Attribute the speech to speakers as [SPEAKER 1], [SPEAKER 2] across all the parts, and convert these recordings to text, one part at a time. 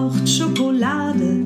[SPEAKER 1] braucht Schokolade.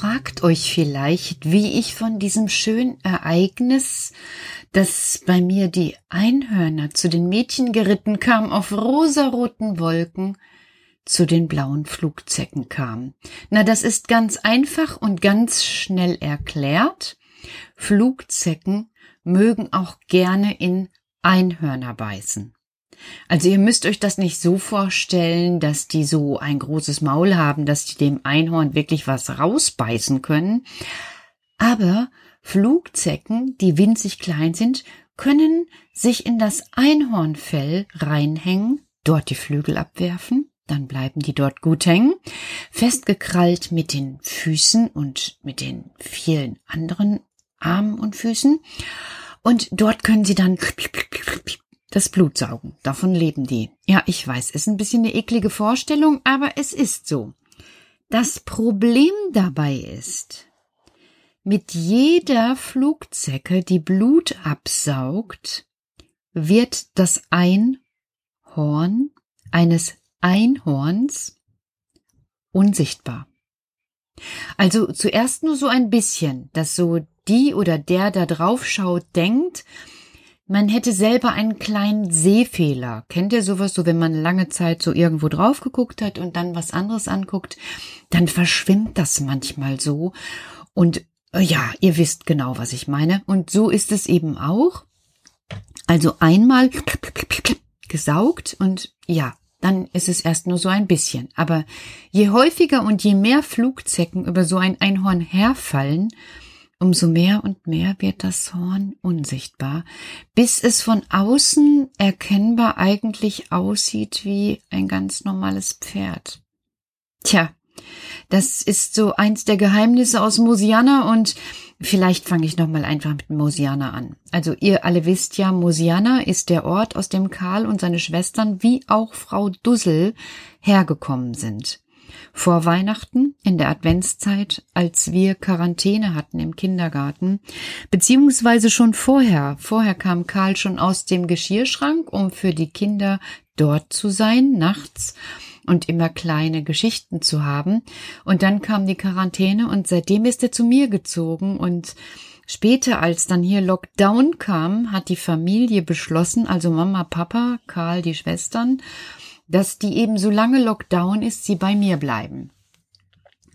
[SPEAKER 2] fragt euch vielleicht, wie ich von diesem schönen Ereignis, dass bei mir die Einhörner zu den Mädchen geritten kamen auf rosaroten Wolken, zu den blauen Flugzecken kam. Na, das ist ganz einfach und ganz schnell erklärt. Flugzecken mögen auch gerne in Einhörner beißen. Also ihr müsst euch das nicht so vorstellen, dass die so ein großes Maul haben, dass die dem Einhorn wirklich was rausbeißen können. Aber Flugzecken, die winzig klein sind, können sich in das Einhornfell reinhängen, dort die Flügel abwerfen, dann bleiben die dort gut hängen, festgekrallt mit den Füßen und mit den vielen anderen Armen und Füßen. Und dort können sie dann das Blut saugen. Davon leben die. Ja, ich weiß, ist ein bisschen eine eklige Vorstellung, aber es ist so. Das Problem dabei ist, mit jeder Flugzecke, die Blut absaugt, wird das Einhorn eines Einhorns unsichtbar. Also zuerst nur so ein bisschen, dass so die oder der da drauf schaut, denkt, man hätte selber einen kleinen Sehfehler. Kennt ihr sowas, so wenn man lange Zeit so irgendwo drauf geguckt hat und dann was anderes anguckt, dann verschwimmt das manchmal so. Und äh, ja, ihr wisst genau, was ich meine. Und so ist es eben auch. Also einmal gesaugt und ja, dann ist es erst nur so ein bisschen. Aber je häufiger und je mehr Flugzecken über so ein Einhorn herfallen, umso mehr und mehr wird das Horn unsichtbar, bis es von außen erkennbar eigentlich aussieht wie ein ganz normales Pferd. Tja, das ist so eins der Geheimnisse aus Mosiana und vielleicht fange ich nochmal einfach mit Mosiana an. Also ihr alle wisst ja, Mosiana ist der Ort, aus dem Karl und seine Schwestern wie auch Frau Dussel hergekommen sind vor Weihnachten in der Adventszeit, als wir Quarantäne hatten im Kindergarten, beziehungsweise schon vorher. Vorher kam Karl schon aus dem Geschirrschrank, um für die Kinder dort zu sein, nachts und immer kleine Geschichten zu haben. Und dann kam die Quarantäne und seitdem ist er zu mir gezogen und Später, als dann hier Lockdown kam, hat die Familie beschlossen, also Mama, Papa, Karl, die Schwestern dass die eben solange Lockdown ist, sie bei mir bleiben.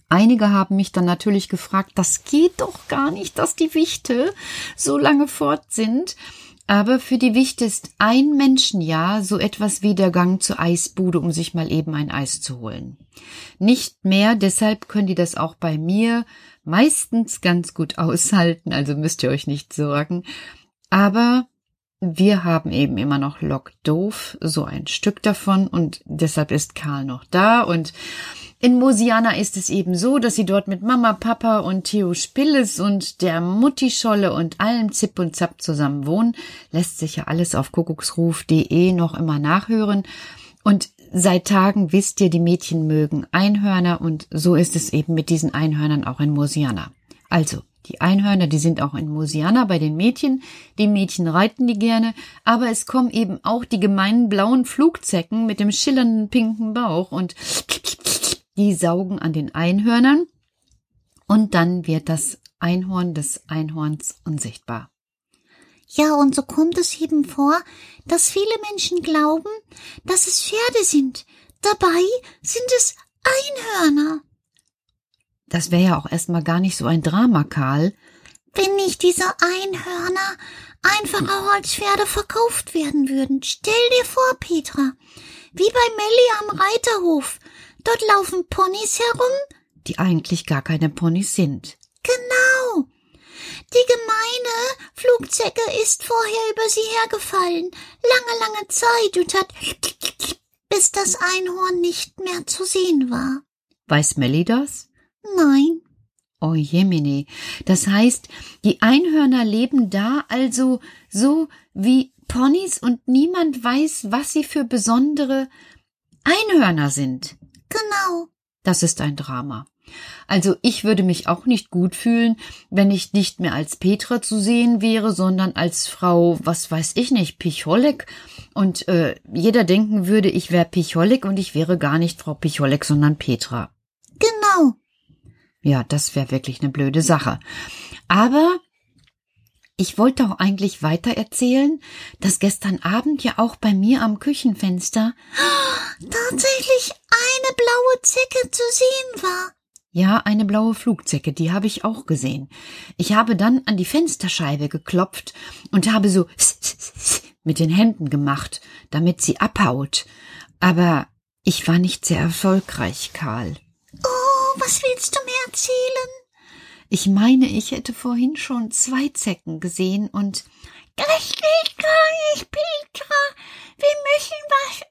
[SPEAKER 2] Einige haben mich dann natürlich gefragt, das geht doch gar nicht, dass die Wichte so lange fort sind. Aber für die Wichte ist ein Menschenjahr so etwas wie der Gang zur Eisbude, um sich mal eben ein Eis zu holen. Nicht mehr, deshalb können die das auch bei mir meistens ganz gut aushalten, also müsst ihr euch nicht sorgen. Aber wir haben eben immer noch Lok Doof, so ein Stück davon und deshalb ist Karl noch da und in Mosiana ist es eben so, dass sie dort mit Mama, Papa und Theo Spilles und der Muttischolle und allem Zip und Zap zusammen wohnen. Lässt sich ja alles auf kuckucksruf.de noch immer nachhören. Und seit Tagen wisst ihr, die Mädchen mögen Einhörner und so ist es eben mit diesen Einhörnern auch in Mosiana. Also, die Einhörner, die sind auch in Mosiana bei den Mädchen. Die Mädchen reiten die gerne, aber es kommen eben auch die gemeinen blauen Flugzecken mit dem schillernden pinken Bauch und die saugen an den Einhörnern und dann wird das Einhorn des Einhorns unsichtbar.
[SPEAKER 3] Ja, und so kommt es eben vor, dass viele Menschen glauben, dass es Pferde sind. Dabei sind es Einhörner.
[SPEAKER 2] Das wäre ja auch erstmal gar nicht so ein Drama, Karl.
[SPEAKER 3] Wenn nicht diese Einhörner einfach auch als Pferde verkauft werden würden. Stell dir vor, Petra, wie bei Melli am Reiterhof. Dort laufen Ponys herum,
[SPEAKER 2] die eigentlich gar keine Ponys sind.
[SPEAKER 3] Genau. Die gemeine Flugzecke ist vorher über sie hergefallen, lange, lange Zeit und hat bis das Einhorn nicht mehr zu sehen war.
[SPEAKER 2] Weiß Melli das?
[SPEAKER 3] Nein.
[SPEAKER 2] Oh Jemine. Das heißt, die Einhörner leben da also so wie Ponys und niemand weiß, was sie für besondere Einhörner sind.
[SPEAKER 3] Genau.
[SPEAKER 2] Das ist ein Drama. Also ich würde mich auch nicht gut fühlen, wenn ich nicht mehr als Petra zu sehen wäre, sondern als Frau, was weiß ich nicht, Picholek. Und äh, jeder denken würde, ich wäre Picholek und ich wäre gar nicht Frau Picholek, sondern Petra. Ja, das wäre wirklich eine blöde Sache. Aber ich wollte auch eigentlich weiter erzählen, dass gestern Abend ja auch bei mir am Küchenfenster
[SPEAKER 3] tatsächlich eine blaue Zecke zu sehen war.
[SPEAKER 2] Ja, eine blaue Flugzecke, die habe ich auch gesehen. Ich habe dann an die Fensterscheibe geklopft und habe so mit den Händen gemacht, damit sie abhaut. Aber ich war nicht sehr erfolgreich, Karl.
[SPEAKER 3] Was willst du mir erzählen?
[SPEAKER 2] Ich meine, ich hätte vorhin schon zwei Zecken gesehen und
[SPEAKER 3] das geht gar nicht, Petra. Wir müssen was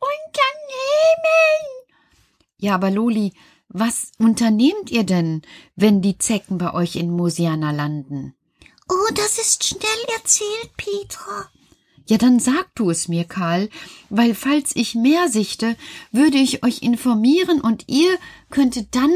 [SPEAKER 2] Ja, aber Loli, was unternehmt ihr denn, wenn die Zecken bei euch in Mosiana landen?
[SPEAKER 3] Oh, das ist schnell erzählt, Petra.
[SPEAKER 2] Ja, dann sag du es mir, Karl, weil falls ich mehr sichte, würde ich euch informieren und ihr könntet dann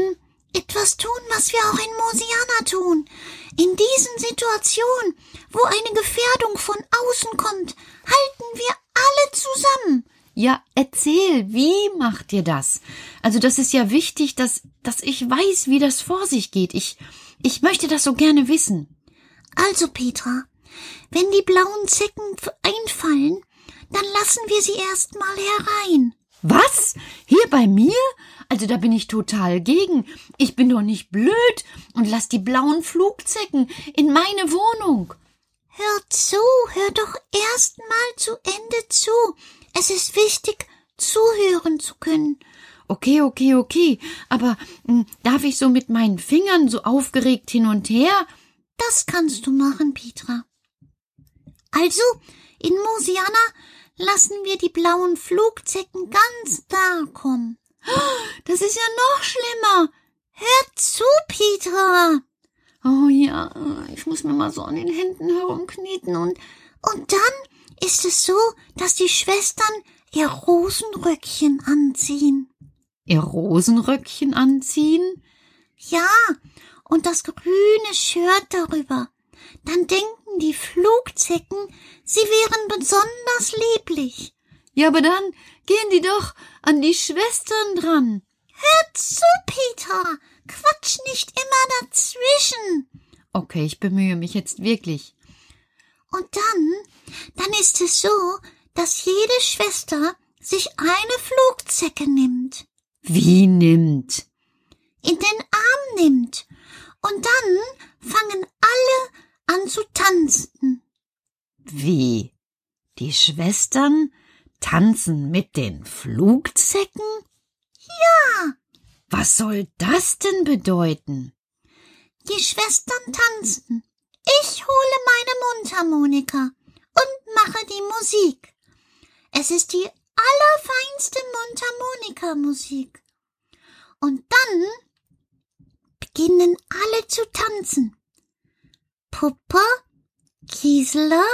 [SPEAKER 3] etwas tun, was wir auch in Mosiana tun. In diesen Situationen, wo eine Gefährdung von außen kommt, halten wir alle zusammen.
[SPEAKER 2] Ja, erzähl, wie macht ihr das? Also das ist ja wichtig, dass, dass ich weiß, wie das vor sich geht. Ich, ich möchte das so gerne wissen.
[SPEAKER 3] Also, Petra, wenn die blauen Zecken einfallen, dann lassen wir sie erst mal herein.
[SPEAKER 2] Was? Hier bei mir? Also da bin ich total gegen. Ich bin doch nicht blöd und lass die blauen Flugzecken in meine Wohnung.
[SPEAKER 3] Hör zu, hör doch erst mal zu Ende zu. Es ist wichtig, zuhören zu können.
[SPEAKER 2] Okay, okay, okay. Aber hm, darf ich so mit meinen Fingern so aufgeregt hin und her?
[SPEAKER 3] Das kannst du machen, Petra. Also, in Mosiana lassen wir die blauen Flugzecken ganz da kommen.
[SPEAKER 2] Das ist ja noch schlimmer.
[SPEAKER 3] Hör zu, Petra.
[SPEAKER 2] Oh ja, ich muss mir mal so an den Händen herumknieten und
[SPEAKER 3] und dann ist es so, dass die Schwestern ihr Rosenröckchen anziehen.
[SPEAKER 2] Ihr Rosenröckchen anziehen?
[SPEAKER 3] Ja, und das grüne Shirt darüber. Dann denken die Flugzecken, sie wären besonders lieblich.
[SPEAKER 2] Ja, aber dann gehen die doch an die Schwestern dran.
[SPEAKER 3] Hör zu, Peter. Quatsch nicht immer dazwischen.
[SPEAKER 2] Okay, ich bemühe mich jetzt wirklich.
[SPEAKER 3] Und dann, dann ist es so, dass jede Schwester sich eine Flugzecke nimmt.
[SPEAKER 2] Wie nimmt?
[SPEAKER 3] In den Arm nimmt. Und dann fangen alle an zu tanzen.
[SPEAKER 2] Wie? Die Schwestern tanzen mit den Flugzecken?
[SPEAKER 3] Ja.
[SPEAKER 2] Was soll das denn bedeuten?
[SPEAKER 3] Die Schwestern tanzen. Ich hole meine Mundharmonika und mache die Musik. Es ist die allerfeinste Mundharmonikamusik. Und dann beginnen alle zu tanzen. Puppe, Gisela,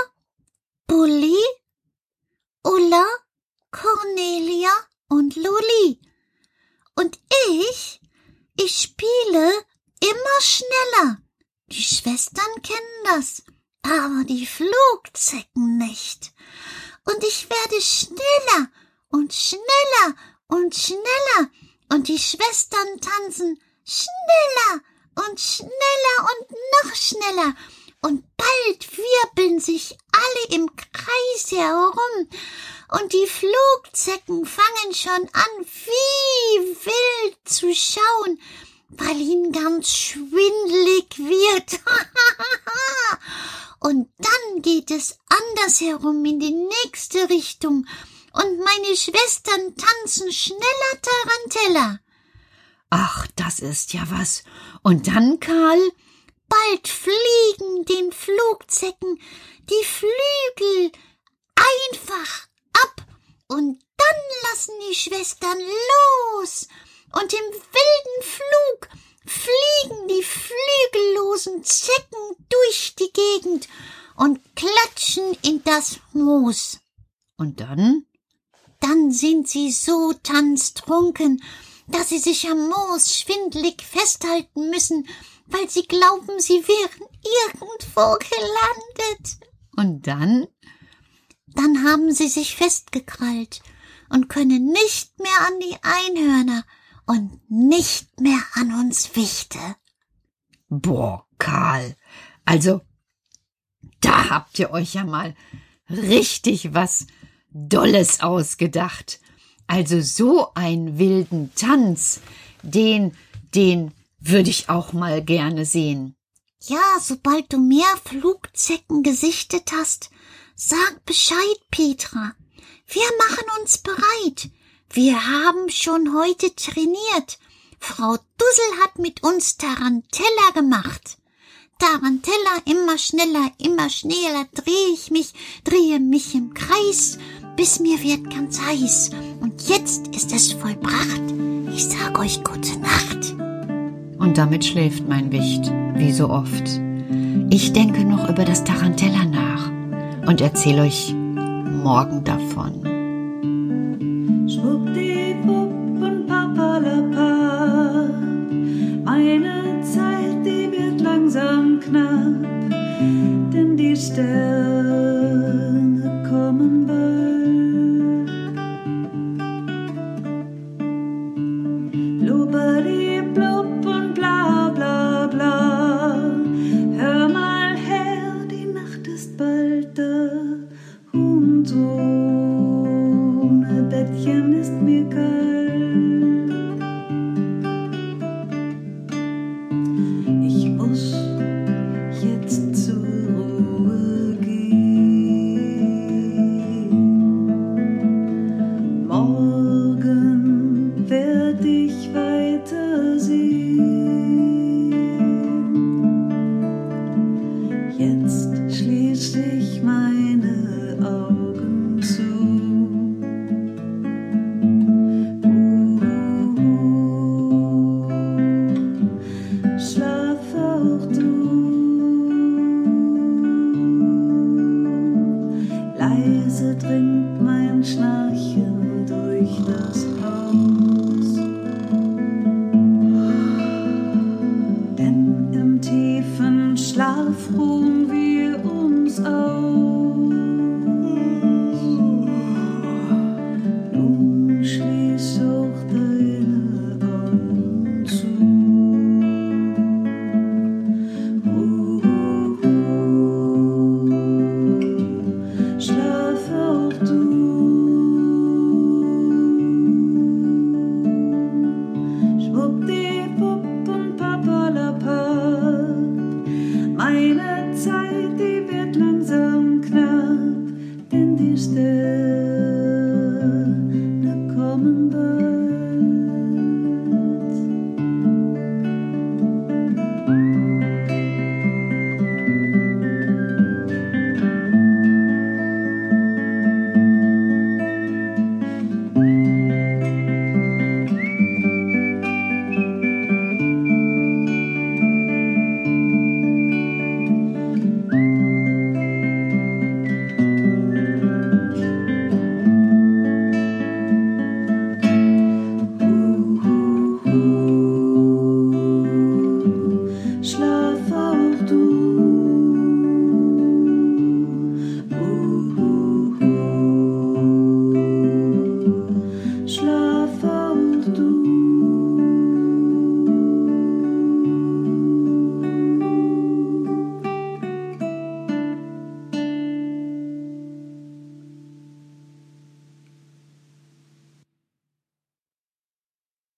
[SPEAKER 3] Bulli, Ulla, Cornelia und Luli. Und ich, ich spiele immer schneller. Die Schwestern kennen das, aber die Flugzecken nicht. Und ich werde schneller und schneller und schneller und die Schwestern tanzen schneller und schneller und noch schneller und bald wirbeln sich alle im Kreis herum und die Flugzecken fangen schon an, wie wild zu schauen, weil ihnen ganz schwindlig wird. und dann geht es andersherum in die nächste Richtung und meine Schwestern tanzen schneller Tarantella.
[SPEAKER 2] Ach, das ist ja was. Und dann, Karl?
[SPEAKER 3] Bald fliegen den Flugzecken die Flügel einfach ab und dann lassen die Schwestern los und im wilden Flug fliegen die flügellosen Zecken durch die Gegend und klatschen in das Moos.
[SPEAKER 2] Und dann?
[SPEAKER 3] Dann sind sie so tanztrunken, dass sie sich am Moos schwindlig festhalten müssen, weil sie glauben, sie wären irgendwo gelandet.
[SPEAKER 2] Und dann?
[SPEAKER 3] Dann haben sie sich festgekrallt und können nicht mehr an die Einhörner und nicht mehr an uns Wichte.
[SPEAKER 2] Boah, Karl, also da habt ihr euch ja mal richtig was Dolles ausgedacht. Also so einen wilden Tanz, den, den würde ich auch mal gerne sehen.
[SPEAKER 3] Ja, sobald du mehr Flugzecken gesichtet hast, sag Bescheid, Petra. Wir machen uns bereit. Wir haben schon heute trainiert. Frau Dussel hat mit uns Tarantella gemacht. Tarantella, immer schneller, immer schneller drehe ich mich, drehe mich im Kreis, bis mir wird ganz heiß. Und jetzt ist es vollbracht. Ich sag euch gute Nacht.
[SPEAKER 2] Und damit schläft mein Wicht, wie so oft. Ich denke noch über das Tarantella nach und erzähle euch morgen davon.
[SPEAKER 1] Schwuppdiwupp und papalapa. Meine Zeit, die wird langsam knapp, denn die Sterne eine Zeit, die wird langsam knapp, denn die Stille